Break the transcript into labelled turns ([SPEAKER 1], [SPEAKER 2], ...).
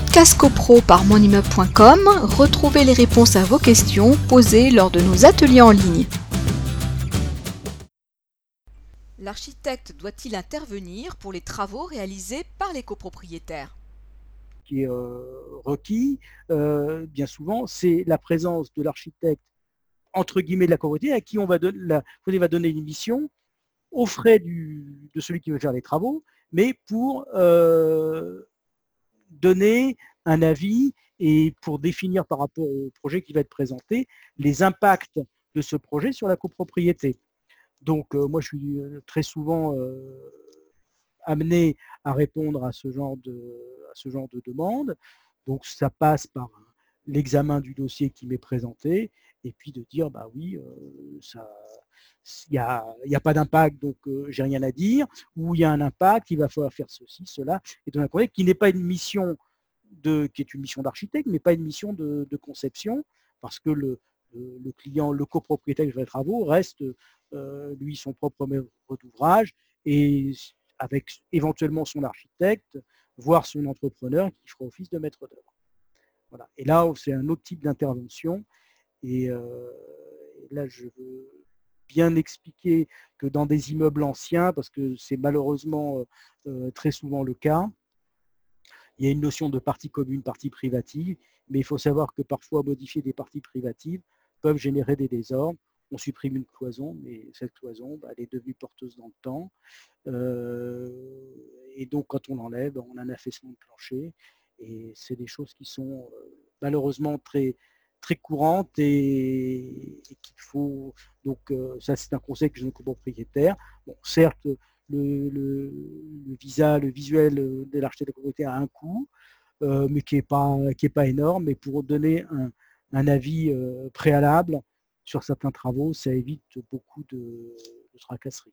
[SPEAKER 1] podcast copro par monimmeuble.com, retrouvez les réponses à vos questions posées lors de nos ateliers en ligne. L'architecte doit-il intervenir pour les travaux réalisés par les copropriétaires?
[SPEAKER 2] Qui est euh, requis, euh, bien souvent, c'est la présence de l'architecte, entre guillemets, de la copropriété, à qui on va, va donner une mission aux frais de celui qui veut faire les travaux, mais pour euh, donner un avis et pour définir par rapport au projet qui va être présenté les impacts de ce projet sur la copropriété. Donc moi je suis très souvent amené à répondre à ce genre de, à ce genre de demande. Donc ça passe par l'examen du dossier qui m'est présenté et puis de dire bah oui, ça il n'y a, a, pas d'impact, donc j'ai rien à dire, ou il y a un impact, il va falloir faire ceci, cela, et donc un qui n'est pas une mission de, qui est une mission d'architecte, mais pas une mission de, conception, parce que le, le, client, le copropriétaire des travaux reste lui son propre maître d'ouvrage et avec éventuellement son architecte, voire son entrepreneur qui fera office de maître d'œuvre. Voilà. Et là, c'est un autre type d'intervention. Et, là, je veux bien expliquer que dans des immeubles anciens, parce que c'est malheureusement très souvent le cas, il y a une notion de partie commune, partie privative, mais il faut savoir que parfois modifier des parties privatives peuvent générer des désordres on supprime une cloison, mais cette cloison, bah, elle est devenue porteuse dans le temps. Euh, et donc, quand on l'enlève, on a un affaissement de plancher. Et c'est des choses qui sont euh, malheureusement très, très courantes et, qu'il faut. Donc, euh, ça, c'est un conseil que je donne aux propriétaires. Bon, certes, le, visa, le visuel de l'architecte de propriété a un coût, mais qui n'est pas, pas énorme. Mais pour donner un, avis préalable, sur certains travaux, ça évite beaucoup de tracasseries.